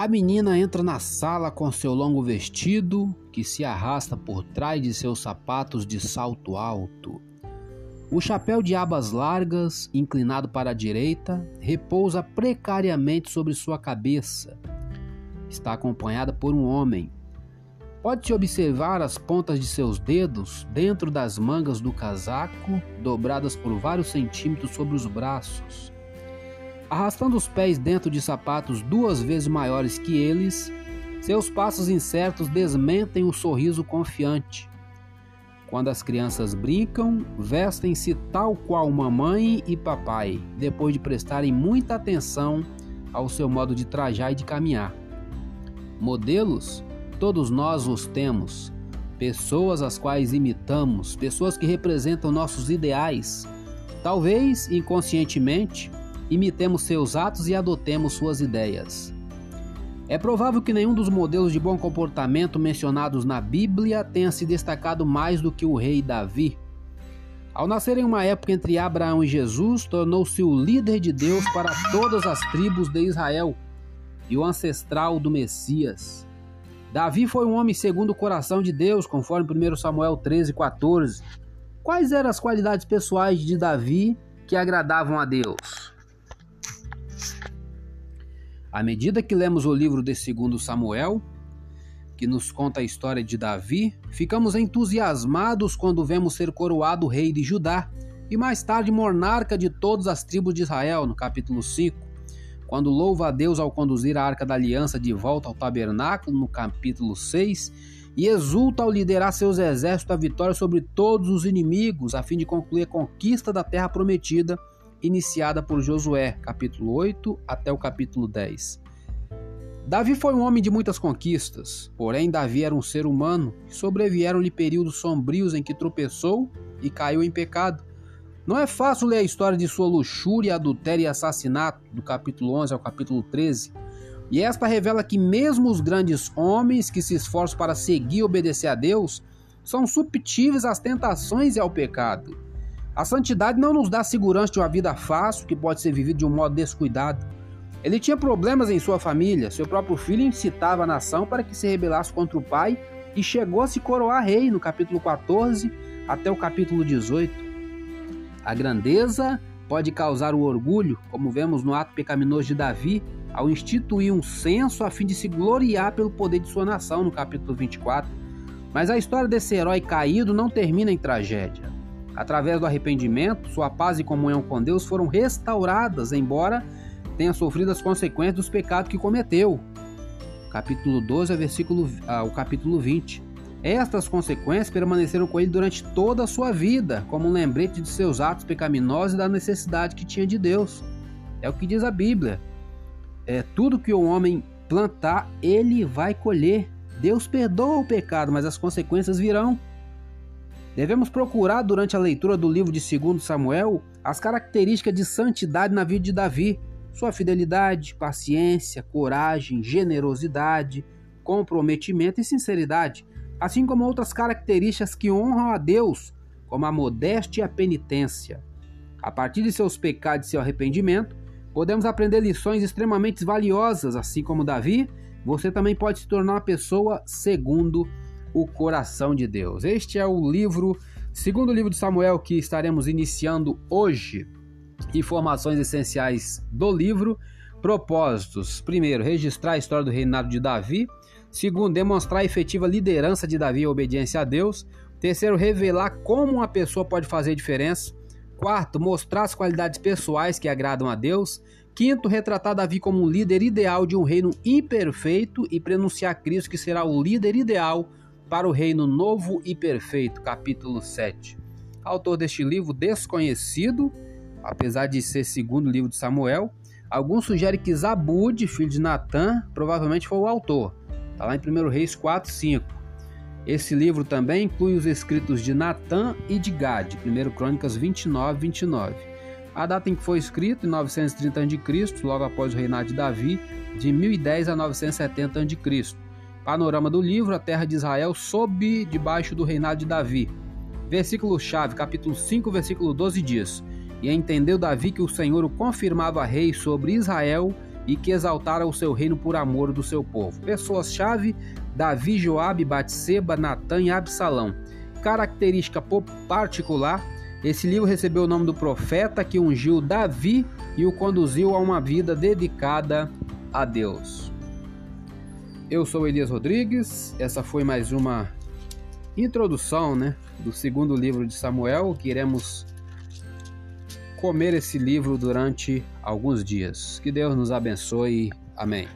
A menina entra na sala com seu longo vestido, que se arrasta por trás de seus sapatos de salto alto. O chapéu de abas largas, inclinado para a direita, repousa precariamente sobre sua cabeça. Está acompanhada por um homem. Pode-se observar as pontas de seus dedos dentro das mangas do casaco, dobradas por vários centímetros sobre os braços. Arrastando os pés dentro de sapatos duas vezes maiores que eles, seus passos incertos desmentem o sorriso confiante. Quando as crianças brincam, vestem-se tal qual mamãe e papai, depois de prestarem muita atenção ao seu modo de trajar e de caminhar. Modelos, todos nós os temos. Pessoas as quais imitamos, pessoas que representam nossos ideais. Talvez inconscientemente, imitemos seus atos e adotemos suas ideias. É provável que nenhum dos modelos de bom comportamento mencionados na Bíblia tenha se destacado mais do que o rei Davi. Ao nascer em uma época entre Abraão e Jesus, tornou-se o líder de Deus para todas as tribos de Israel e o ancestral do Messias. Davi foi um homem segundo o coração de Deus, conforme 1 Samuel 13, 14. Quais eram as qualidades pessoais de Davi que agradavam a Deus? À medida que lemos o livro de 2 Samuel, que nos conta a história de Davi, ficamos entusiasmados quando vemos ser coroado rei de Judá e mais tarde monarca de todas as tribos de Israel, no capítulo 5, quando louva a Deus ao conduzir a arca da aliança de volta ao tabernáculo, no capítulo 6, e exulta ao liderar seus exércitos a vitória sobre todos os inimigos, a fim de concluir a conquista da terra prometida iniciada por Josué, capítulo 8 até o capítulo 10. Davi foi um homem de muitas conquistas, porém Davi era um ser humano e sobrevieram-lhe períodos sombrios em que tropeçou e caiu em pecado. Não é fácil ler a história de sua luxúria, adultério e assassinato, do capítulo 11 ao capítulo 13, e esta revela que mesmo os grandes homens que se esforçam para seguir e obedecer a Deus são subtíveis às tentações e ao pecado. A santidade não nos dá segurança de uma vida fácil que pode ser vivida de um modo descuidado. Ele tinha problemas em sua família, seu próprio filho incitava a nação para que se rebelasse contra o pai e chegou a se coroar rei no capítulo 14 até o capítulo 18. A grandeza pode causar o orgulho, como vemos no ato pecaminoso de Davi, ao instituir um censo a fim de se gloriar pelo poder de sua nação no capítulo 24. Mas a história desse herói caído não termina em tragédia. Através do arrependimento, sua paz e comunhão com Deus foram restauradas, embora tenha sofrido as consequências dos pecados que cometeu. Capítulo 12, versículo, ah, o capítulo 20. Estas consequências permaneceram com ele durante toda a sua vida, como um lembrete de seus atos pecaminosos e da necessidade que tinha de Deus. É o que diz a Bíblia. É tudo que o homem plantar, ele vai colher. Deus perdoa o pecado, mas as consequências virão. Devemos procurar durante a leitura do livro de 2 Samuel as características de santidade na vida de Davi, sua fidelidade, paciência, coragem, generosidade, comprometimento e sinceridade, assim como outras características que honram a Deus, como a modéstia e a penitência. A partir de seus pecados e seu arrependimento, podemos aprender lições extremamente valiosas, assim como Davi, você também pode se tornar uma pessoa segundo o coração de Deus. Este é o livro, segundo livro de Samuel que estaremos iniciando hoje. Informações essenciais do livro. Propósitos: primeiro, registrar a história do reinado de Davi. Segundo, demonstrar a efetiva liderança de Davi e a obediência a Deus. Terceiro, revelar como uma pessoa pode fazer diferença. Quarto, mostrar as qualidades pessoais que agradam a Deus. Quinto, retratar Davi como um líder ideal de um reino imperfeito e prenunciar Cristo que será o líder ideal para o Reino Novo e Perfeito, capítulo 7. Autor deste livro desconhecido, apesar de ser segundo livro de Samuel, alguns sugerem que Zabud, filho de Natã, provavelmente foi o autor. Está lá em 1 Reis 4, 5. Esse livro também inclui os escritos de Natã e de Gad, 1 Crônicas 29, 29. A data em que foi escrito, em 930 a.C., logo após o reinado de Davi, de 1010 a 970 a.C. Panorama do livro: A terra de Israel sob debaixo do reinado de Davi. Versículo-chave, capítulo 5, versículo 12 diz: E entendeu Davi que o Senhor o confirmava rei sobre Israel e que exaltara o seu reino por amor do seu povo. Pessoas-chave: Davi, Joabe, Batseba, Natã e Absalão. Característica particular: esse livro recebeu o nome do profeta que ungiu Davi e o conduziu a uma vida dedicada a Deus. Eu sou Elias Rodrigues, essa foi mais uma introdução né, do segundo livro de Samuel, que iremos comer esse livro durante alguns dias. Que Deus nos abençoe. Amém.